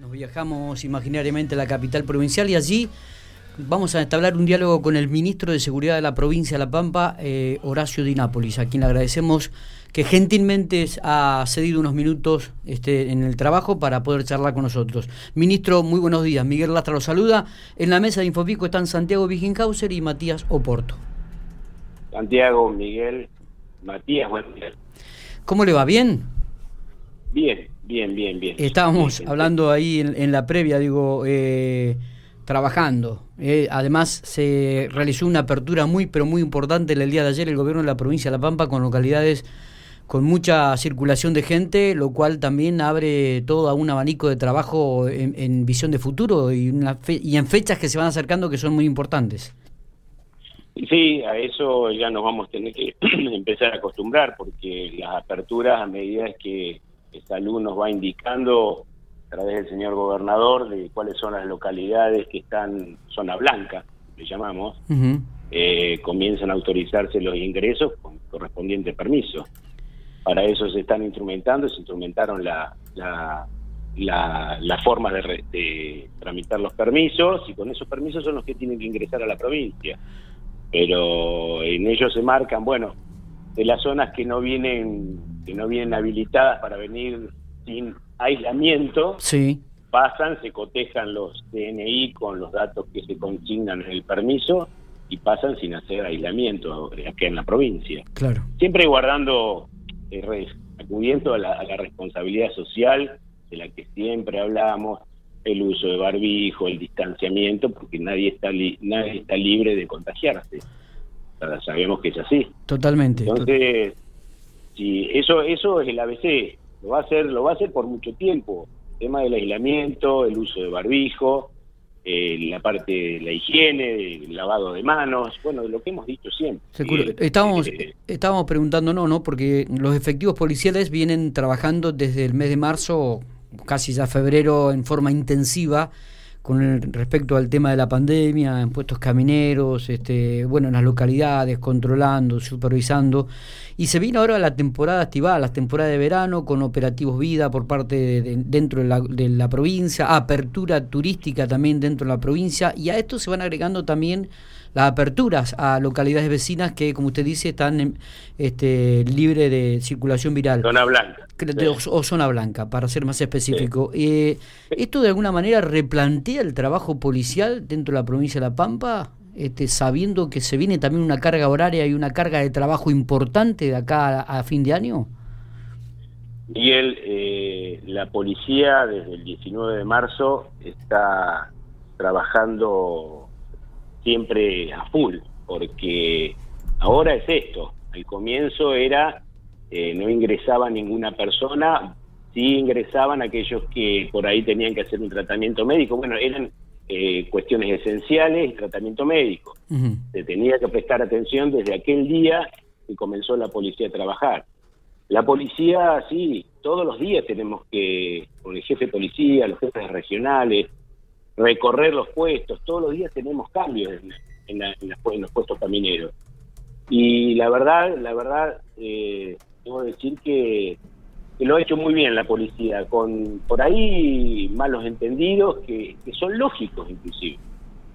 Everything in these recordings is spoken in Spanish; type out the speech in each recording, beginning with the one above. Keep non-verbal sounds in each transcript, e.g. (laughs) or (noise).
Nos viajamos imaginariamente a la capital provincial y allí vamos a establecer un diálogo con el ministro de Seguridad de la provincia de La Pampa, eh, Horacio Di Nápoles, a quien le agradecemos que gentilmente ha cedido unos minutos este, en el trabajo para poder charlar con nosotros. Ministro, muy buenos días. Miguel Lastra lo saluda. En la mesa de Infopico están Santiago Viginghauser y Matías Oporto. Santiago, Miguel, Matías, buen día. ¿Cómo le va? ¿Bien? Bien, bien, bien, bien. Estábamos hablando ahí en, la previa, digo, eh, trabajando. Eh, además, se realizó una apertura muy, pero muy importante el día de ayer el gobierno de la provincia de La Pampa con localidades con mucha circulación de gente, lo cual también abre todo un abanico de trabajo en, visión de futuro y, una y en fechas que se van acercando que son muy importantes. Sí, a eso ya nos vamos a tener que (clears throat) empezar a acostumbrar porque las aperturas a medida que Salud nos va indicando a través del señor gobernador de cuáles son las localidades que están zona blanca, le llamamos, eh, comienzan a autorizarse los ingresos con correspondiente permiso. Para eso se están instrumentando, se instrumentaron la, la, la, forma de, de, tramitar los permisos y con esos permisos son los que tienen que ingresar a la provincia. Pero en ellos se marcan, bueno, de las zonas que no vienen que no vienen habilitadas para venir sin aislamiento sí. pasan se cotejan los DNI con los datos que se consignan en el permiso y pasan sin hacer aislamiento aquí en la provincia claro siempre guardando eh, acudiendo a la, a la responsabilidad social de la que siempre hablamos el uso de barbijo, el distanciamiento, porque nadie está nadie está libre de contagiarse sabemos que es así. Totalmente. Entonces, si eso eso es el ABC, lo va a hacer lo va a hacer por mucho tiempo. El tema del aislamiento, el uso de barbijo, eh, la parte de la higiene, el lavado de manos, bueno, lo que hemos dicho siempre. Eh, estábamos, eh, estábamos preguntándonos, ¿no? Porque los efectivos policiales vienen trabajando desde el mes de marzo, casi ya febrero, en forma intensiva con el, respecto al tema de la pandemia, en puestos camineros, este, bueno, en las localidades, controlando, supervisando. Y se viene ahora la temporada estival, la temporada de verano, con operativos vida por parte de, dentro de la, de la, provincia, apertura turística también dentro de la provincia, y a esto se van agregando también las aperturas a localidades vecinas que, como usted dice, están este, libres de circulación viral. Zona blanca. O, zona blanca, para ser más específico. Eh, ¿Esto de alguna manera replantea el trabajo policial dentro de la provincia de La Pampa? Este, sabiendo que se viene también una carga horaria y una carga de trabajo importante de acá a, fin de año? Miguel, eh, la policía desde el 19 de marzo está trabajando siempre a full, porque ahora es esto, al comienzo era, eh, no ingresaba ninguna persona, sí ingresaban aquellos que por ahí tenían que hacer un tratamiento médico, bueno, eran eh, cuestiones esenciales y tratamiento médico. Se tenía que prestar atención desde aquel día que comenzó la policía a trabajar. La policía, sí, todos los días tenemos que, con el jefe de policía, los jefes regionales, recorrer los puestos, todos los días tenemos cambios en, los puestos camineros. Y la verdad, la verdad, eh, debo decir que, lo ha hecho muy bien la policía, con por ahí malos entendidos que, son lógicos inclusive.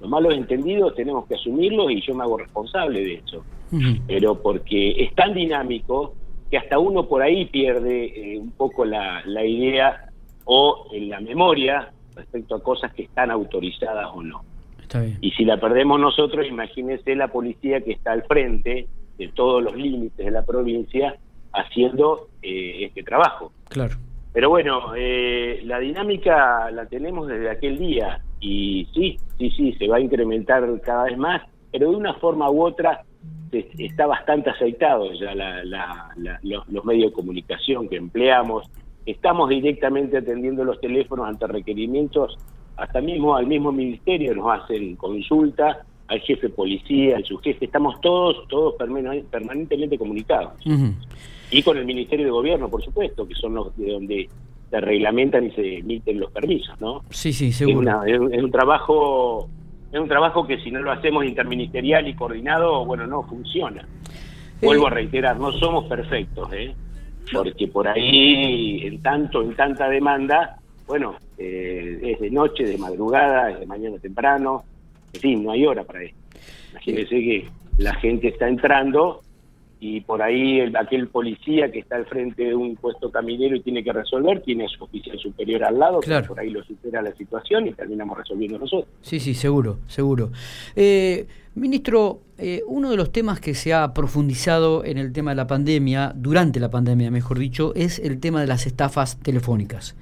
Los malos entendidos tenemos que asumirlos y yo me hago responsable de eso. Pero porque es tan dinámico que hasta uno por ahí pierde eh, un poco la, la idea o en la memoria respecto a cosas que están autorizadas o no. Y si la perdemos nosotros, imagínese la policía que está al frente de todos los límites de la provincia haciendo eh, este trabajo. Claro. Pero bueno, eh, la dinámica la tenemos desde aquel día y sí, sí, sí, se va a incrementar cada vez más, pero de una forma u otra está bastante aceitado ya los, los medios de comunicación que empleamos, estamos directamente atendiendo los teléfonos ante requerimientos, hasta mismo al mismo ministerio nos hacen consulta, al jefe de policía, al subjefe, estamos todos, todos permanentemente comunicados. Y con el Ministerio de Gobierno, por supuesto, que son los de donde se reglamentan y se emiten los permisos, ¿no? Sí, sí, seguro. Es, es un trabajo es un trabajo que si no lo hacemos interministerial y coordinado, bueno, no funciona. Vuelvo a reiterar, no somos perfectos, ¿eh? Porque por ahí, en tanto, en tanta demanda, bueno, eh, es de noche, de madrugada, es de mañana temprano, en fin, no hay hora para eso. Imagínense que la gente está entrando y por ahí el, aquel policía que está al frente de un puesto caminero y tiene que resolver, tiene su oficial superior al lado, claro. por ahí lo supera la situación y terminamos resolviendo nosotros. Sí, sí, seguro, seguro. Eh, ministro, eh, uno de los temas que se ha profundizado en el tema de la pandemia, durante la pandemia mejor dicho, es el tema de las estafas telefónicas.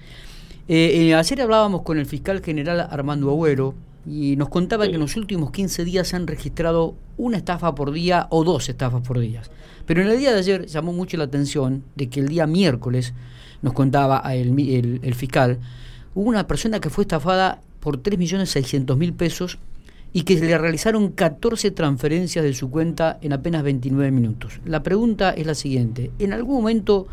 Eh, ayer hablábamos con el fiscal general Armando Agüero, y nos contaba que en los últimos 15 días se han registrado una estafa por día o dos estafas por día. Pero en el día de ayer llamó mucho la atención de que el día miércoles, nos contaba el, el, fiscal, hubo una persona que fue estafada por 3.600.000 pesos y que le realizaron 14 transferencias de su cuenta en apenas 29 minutos. La pregunta es la siguiente, ¿en algún momento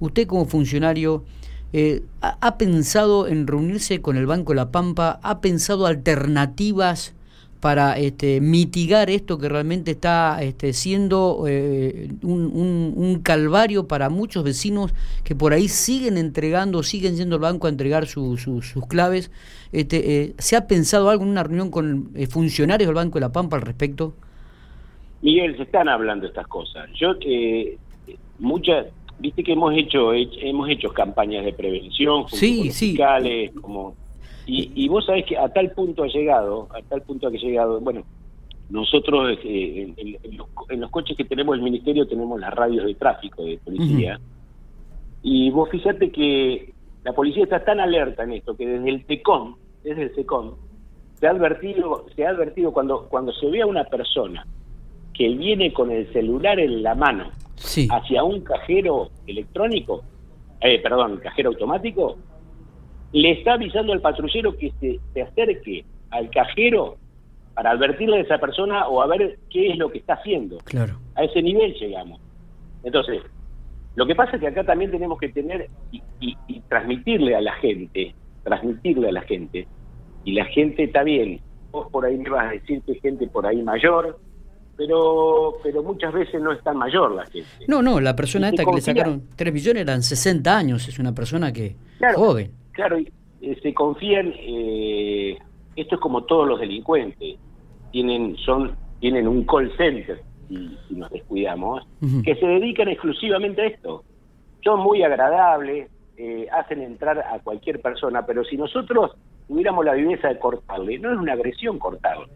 usted como funcionario eh, ha, pensado en reunirse con el Banco de La Pampa? ¿Ha pensado alternativas para este, mitigar esto que realmente está este, siendo eh, un, calvario para muchos vecinos que por ahí siguen entregando, siguen yendo al banco a entregar sus claves? Este, eh, ¿Se ha pensado algo en una reunión con funcionarios del Banco de La Pampa al respecto? Miguel, se están hablando estas cosas. Yo, muchas viste que hemos hecho hemos hecho campañas de prevención sí, fiscales como y, y, vos sabés que a tal punto ha llegado a tal punto ha llegado bueno nosotros eh, en, los, coches que tenemos el ministerio tenemos las radios de tráfico de policía. Y vos fíjate que la policía está tan alerta en esto que desde el TECOM desde el TECOM se ha advertido se ha advertido cuando cuando se ve a una persona que viene con el celular en la mano hacia un cajero electrónico, eh, perdón, cajero automático, le está avisando al patrullero que se, se acerque al cajero para advertirle a esa persona o a ver qué es lo que está haciendo. Claro. A ese nivel llegamos. Entonces, lo que pasa es que acá también tenemos que tener y, y transmitirle a la gente, transmitirle a la gente, y la gente está bien. Vos por ahí me vas a decir que gente por ahí mayor, pero pero muchas veces no es tan mayor la gente. No, no, la persona esta que le sacaron 3 millones eran 60 años, es una persona que joven. Claro, y, eh, se confían, eh, esto es como todos los delincuentes, tienen son tienen un call center, si, nos descuidamos, que se dedican exclusivamente a esto. Son muy agradables, eh, hacen entrar a cualquier persona, pero si nosotros tuviéramos la viveza de cortarle, no es una agresión cortarle.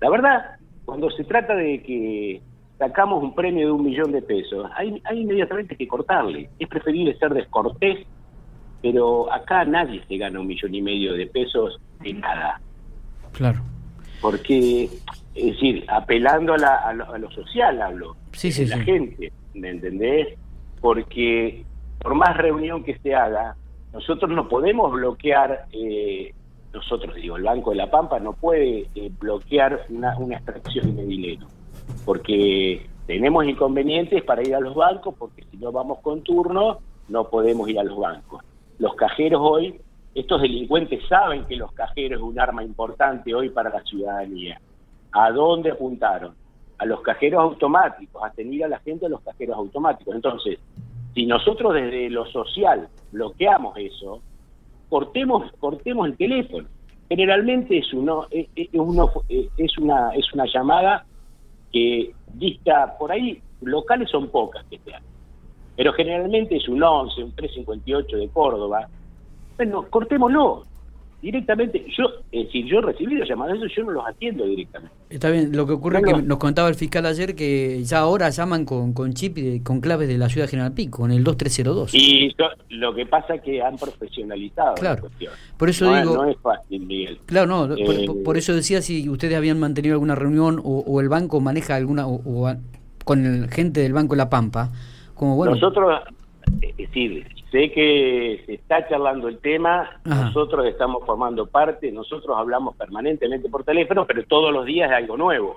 La verdad, cuando se trata de que sacamos un premio de un millón de pesos, hay, hay inmediatamente que cortarle. Es preferible ser descortés, pero acá nadie se gana un millón y medio de pesos de nada. Claro. Porque, es decir, apelando a, la, a, lo, social hablo, sí, sí, la gente, ¿me entendés? Porque por más reunión que se haga, nosotros no podemos bloquear eh, nosotros digo, el Banco de la Pampa no puede eh, bloquear una, una extracción de dinero, porque tenemos inconvenientes para ir a los bancos, porque si no vamos con turno, no podemos ir a los bancos. Los cajeros hoy, estos delincuentes saben que los cajeros es un arma importante hoy para la ciudadanía. ¿A dónde apuntaron? A los cajeros automáticos, a tener a la gente a los cajeros automáticos. Entonces, si nosotros desde lo social bloqueamos eso, cortemos, cortemos el teléfono. Generalmente es uno, es, uno, es una, es una llamada que dista por ahí, locales son pocas que se pero generalmente es un 11, un 358 de Córdoba. Bueno, cortémoslo, directamente, yo, es decir, yo recibí los llamadas, eso yo no los atiendo directamente. Está bien, lo que ocurre es que nos contaba el fiscal ayer que ya ahora llaman con, con chip y con claves de la ciudad General Pico, con el 2302. Y lo que pasa es que han profesionalizado la cuestión. Por eso digo... No es fácil, Miguel. Claro, no, por, eh, eso decía si ustedes habían mantenido alguna reunión o, el banco maneja alguna, o, con el gente del Banco La Pampa, como bueno... Nosotros, es decir, Sé que se está charlando el tema, nosotros estamos formando parte, nosotros hablamos permanentemente por teléfono, pero todos los días hay algo nuevo.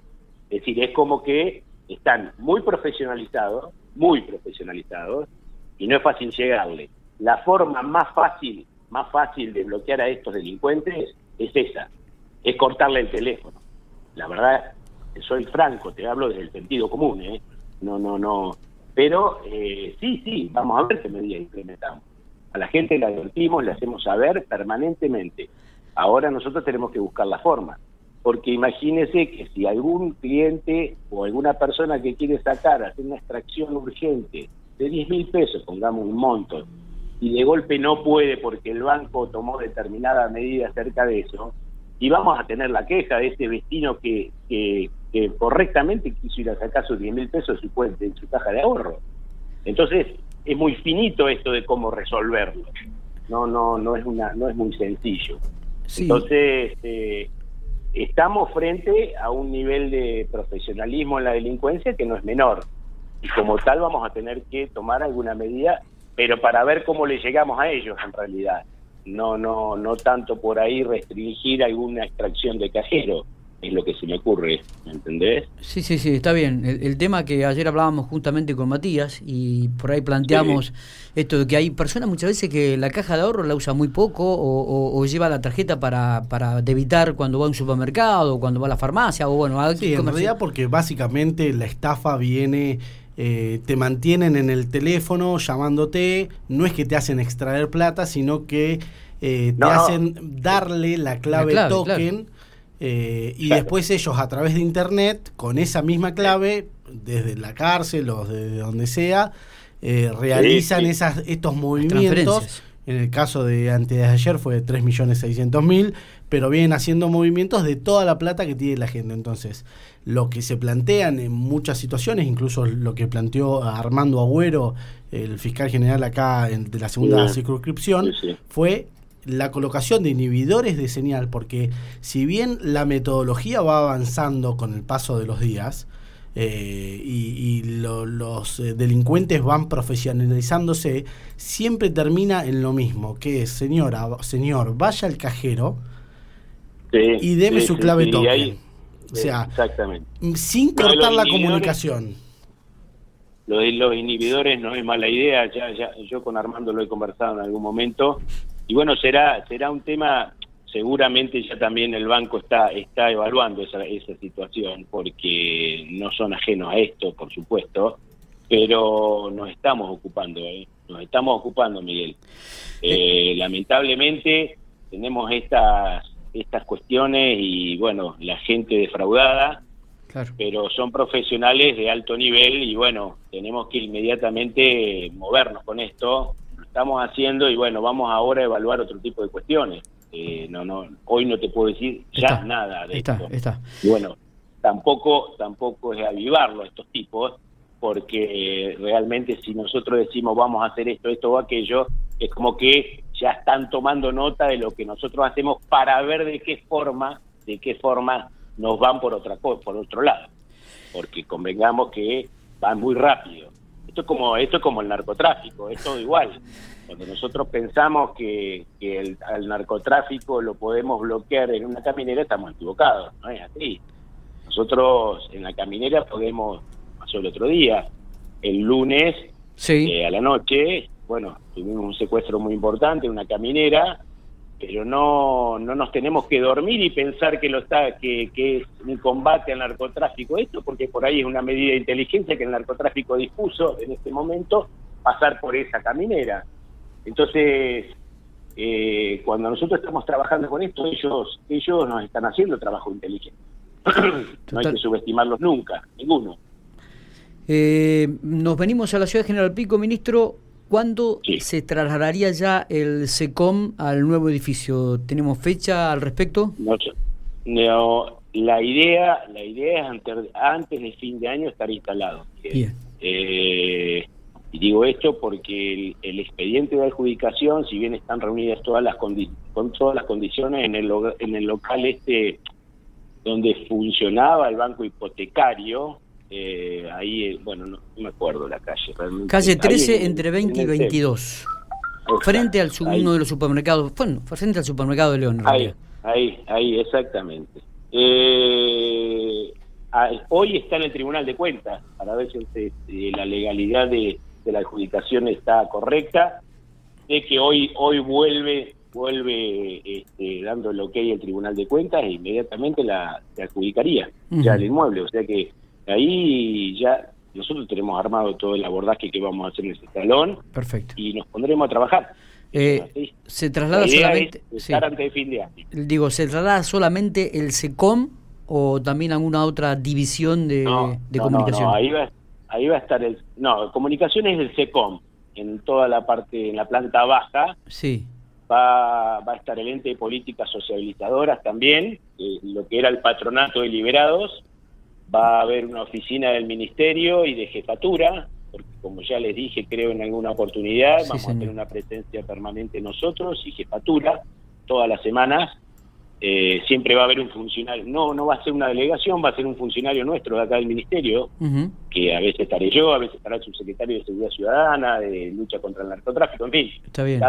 Es decir, es como que están muy profesionalizados, muy profesionalizados, y no es fácil llegarle. La forma más fácil, más fácil de bloquear a estos delincuentes es esa, es cortarle el teléfono. La verdad, soy franco, te hablo desde el sentido común, ¿eh? No, no, no, pero eh, sí, sí, vamos a ver qué medidas implementamos. A la gente le advertimos, le hacemos saber permanentemente. Ahora nosotros tenemos que buscar la forma. Porque imagínese que si algún cliente o alguna persona que quiere sacar, hacer una extracción urgente de 10 mil pesos, pongamos un monto, y de golpe no puede porque el banco tomó determinada medida acerca de eso, y vamos a tener la queja de este vecino que, que, correctamente quiso ir a sacar sus 10 mil pesos de su, de su caja de ahorro. Entonces, es muy finito esto de cómo resolverlo. No, no, no es una, no es muy sencillo. Entonces, eh, estamos frente a un nivel de profesionalismo en la delincuencia que no es menor. Y como tal vamos a tener que tomar alguna medida, pero para ver cómo le llegamos a ellos en realidad. No, no, no tanto por ahí restringir alguna extracción de cajero es lo que se me ocurre, ¿me entendés? Sí, sí, sí, está bien. El, tema que ayer hablábamos justamente con Matías y por ahí planteamos esto de que hay personas muchas veces que la caja de ahorro la usa muy poco o, lleva la tarjeta para, para debitar cuando va a un supermercado, cuando va a la farmacia o bueno, a Sí, en realidad porque básicamente la estafa viene... Eh, te mantienen en el teléfono llamándote, no es que te hacen extraer plata, sino que eh, te hacen darle la clave, token eh, y después ellos a través de internet, con esa misma clave, desde la cárcel o desde donde sea, eh, realizan Esas, estos movimientos. En el caso de antes de ayer fue de 3.600.000, pero vienen haciendo movimientos de toda la plata que tiene la gente. Entonces, lo que se plantean en muchas situaciones, incluso lo que planteó Armando Agüero, el fiscal general acá de la segunda circunscripción, fue la colocación de inhibidores de señal, porque si bien la metodología va avanzando con el paso de los días, eh, y, los eh, delincuentes van profesionalizándose, siempre termina en lo mismo, que es, señora, señor, vaya al cajero y deme su clave token. o sea, sin cortar la comunicación. Lo de los inhibidores no es mala idea, ya, ya, yo con Armando lo he conversado en algún momento, y bueno, será, será un tema, seguramente ya también el banco está, está evaluando esa, esa situación, porque no son ajenos a esto, por supuesto, pero nos estamos ocupando, ¿eh? nos estamos ocupando, Miguel. Eh, lamentablemente tenemos estas, estas cuestiones y bueno, la gente defraudada, pero son profesionales de alto nivel y bueno, tenemos que inmediatamente movernos con esto, estamos haciendo y bueno, vamos ahora a evaluar otro tipo de cuestiones. Eh, no, no, hoy no te puedo decir ya nada de está, Está. Y bueno, tampoco, tampoco es avivarlo a estos tipos, porque realmente si nosotros decimos vamos a hacer esto, esto o aquello, es como que ya están tomando nota de lo que nosotros hacemos para ver de qué forma, de qué forma nos van por otra por otro lado, porque convengamos que van muy rápido esto es como, esto es como el narcotráfico, es todo igual. Cuando nosotros pensamos que, que el, al narcotráfico lo podemos bloquear en una caminera, estamos equivocados, no es así. Nosotros en la caminera podemos, pasó el otro día, el lunes eh, a la noche, bueno, tuvimos un secuestro muy importante, una caminera, pero no, no nos tenemos que dormir y pensar que lo está que, que es un combate al narcotráfico. Esto porque por ahí es una medida de inteligencia que el narcotráfico dispuso en este momento pasar por esa caminera. Entonces eh, cuando nosotros estamos trabajando con esto ellos ellos nos están haciendo trabajo inteligente. (clears throat) No hay que subestimarlos nunca ninguno. Eh, nos venimos a la ciudad de General Pico ministro ¿Cuándo se trasladaría ya el SECOM al nuevo edificio? ¿Tenemos fecha al respecto? No, la idea la idea es antes, antes de fin de año estar instalado. Bien. Eh, y digo esto porque el, expediente de adjudicación, si bien están reunidas todas las con todas las condiciones en el, en el local este donde funcionaba el banco hipotecario, eh, ahí, eh, bueno, no, me acuerdo la calle. Realmente. Calle 13 entre 20 y 22. frente al uno de los supermercados, bueno, frente al supermercado de León. Ahí, ahí, ahí, exactamente. Eh, hoy está en el Tribunal de Cuentas para ver si la legalidad de, la adjudicación está correcta. Sé que hoy hoy vuelve vuelve este, dando el ok al Tribunal de Cuentas e inmediatamente la se adjudicaría ya el inmueble. O sea que Ahí ya nosotros tenemos armado todo el abordaje que vamos a hacer en ese salón. Perfecto. Y nos pondremos a trabajar. Eh, ¿Se traslada solamente... antes de fin de año. Digo, ¿se traslada solamente el SECOM o también alguna otra división de, comunicación? No, ahí va, ahí va a estar el... No, comunicaciones es el SECOM, en toda la parte, en la planta baja. Sí. Va, va a estar el ente de políticas socializadoras también, lo que era el patronato de liberados. Va a haber una oficina del ministerio y de jefatura, porque como ya les dije, creo en alguna oportunidad, vamos a tener una presencia permanente nosotros y jefatura todas las semanas eh, siempre va a haber un funcionario, no no va a ser una delegación, va a ser un funcionario nuestro de acá del Ministerio, que a veces estaré yo, a veces estará el subsecretario de Seguridad Ciudadana, de lucha contra el narcotráfico, en fin. Está bien.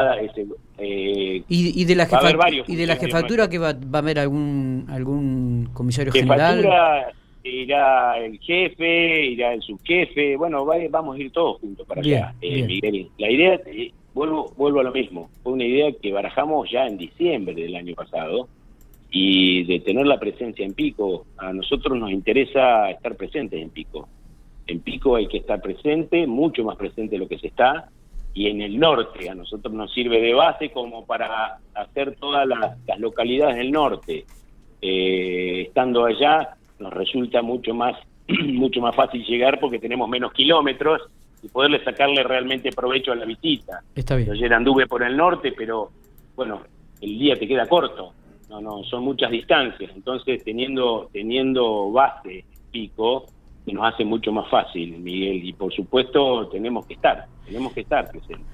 Eh, ¿Y, de la jefatura, ¿y de la jefatura que va, va, a haber algún algún comisario jefatura, general? Irá el jefe, irá el subjefe, bueno, vamos a ir todos juntos para allá, eh, Miguel. La idea, vuelvo, vuelvo a lo mismo, fue una idea que barajamos ya en diciembre del año pasado, y de tener la presencia en Pico. A nosotros nos interesa estar presentes en Pico. En Pico hay que estar presente, mucho más presente de lo que se está, y en el norte a nosotros nos sirve de base como para hacer todas las, localidades del norte. Eh, estando allá nos resulta mucho más (clears throat) mucho más fácil llegar porque tenemos menos kilómetros y poderle sacarle realmente provecho a la visita. Está bien. ayer anduve por el norte, pero bueno, el día te queda corto no, no, son muchas distancias, entonces teniendo, teniendo base pico, nos hace mucho más fácil, Miguel, y por supuesto tenemos que estar, tenemos que estar presentes.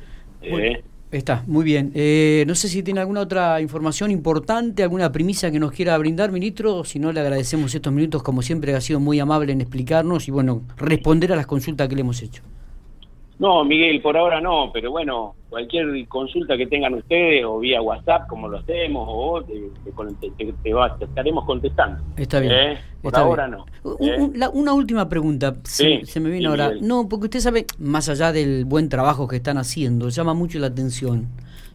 ¿eh? Está, muy bien. Eh, no sé si tiene alguna otra información importante, alguna primicia que nos quiera brindar, ministro. Si no, le agradecemos estos minutos, como siempre, ha sido muy amable en explicarnos y, bueno, responder a las consultas que le hemos hecho. No, Miguel, por ahora no, pero bueno, cualquier consulta que tengan ustedes o vía WhatsApp, como lo hacemos, o te, te, estaremos contestando. Está bien. ¿Eh? Por ahora no. ¿eh? una última pregunta, se, me viene ahora. No, porque usted sabe, más allá del buen trabajo que están haciendo, llama mucho la atención.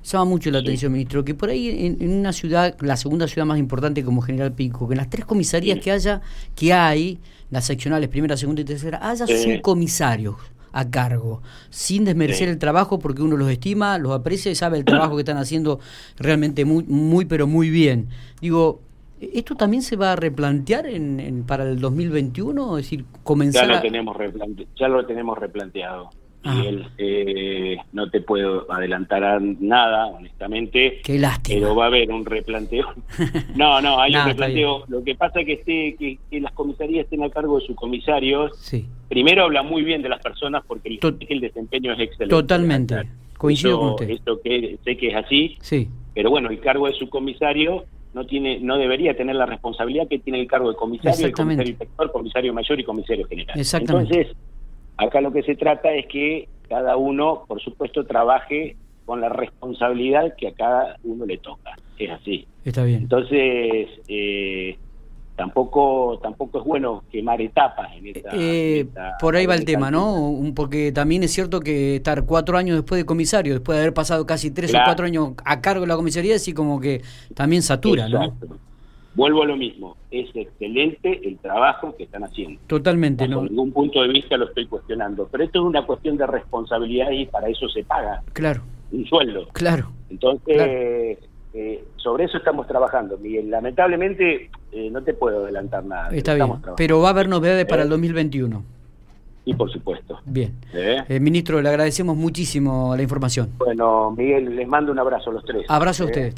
Llama mucho la atención, ministro, que por ahí en, una ciudad, la segunda ciudad más importante como General Pico, que en las tres comisarías que haya, que hay, las seccionales primera, segunda y tercera, haya subcomisarios a cargo, sin desmerecer el trabajo porque uno los estima, los aprecia y sabe el trabajo que están haciendo realmente muy, muy pero muy bien. Digo, ¿esto también se va a replantear en, para el 2021? Es decir, comenzar ya lo tenemos ya lo tenemos replanteado. Ah. Eh, no te puedo adelantar nada, honestamente. Qué lástima. Pero va a haber un replanteo. (laughs) no, no, hay un replanteo. Lo que pasa es que, esté, que, las comisarías estén a cargo de sus comisarios. Sí. Primero habla muy bien de las personas porque el, desempeño es excelente. Totalmente. Coincido con usted. Esto que sé que es así. Sí. Pero bueno, el cargo de su comisario no tiene no debería tener la responsabilidad que tiene el cargo de comisario, comisario inspector, comisario mayor y comisario general. Exactamente. Entonces, Acá lo que se trata es que cada uno, por supuesto, trabaje con la responsabilidad que a cada uno le toca. Es así. Está bien. Entonces, eh, tampoco tampoco es bueno quemar etapas en esta, eh, por ahí va el tema no porque también es cierto que estar cuatro años después de comisario después de haber pasado casi tres o cuatro años a cargo de la comisaría así como que también satura no vuelvo a lo mismo, es excelente el trabajo que están haciendo. Totalmente, ¿no? ningún punto de vista lo estoy cuestionando, pero esto es una cuestión de responsabilidad y para eso se paga. Claro. Un sueldo. Claro. Entonces, eh, sobre eso estamos trabajando, Miguel. Lamentablemente eh, no te puedo adelantar nada. Está bien, pero va a haber novedades para el 2021. Y por supuesto. Bien. ¿Eh? ministro, le agradecemos muchísimo la información. Bueno, Miguel, les mando un abrazo a los tres. Abrazo a ustedes.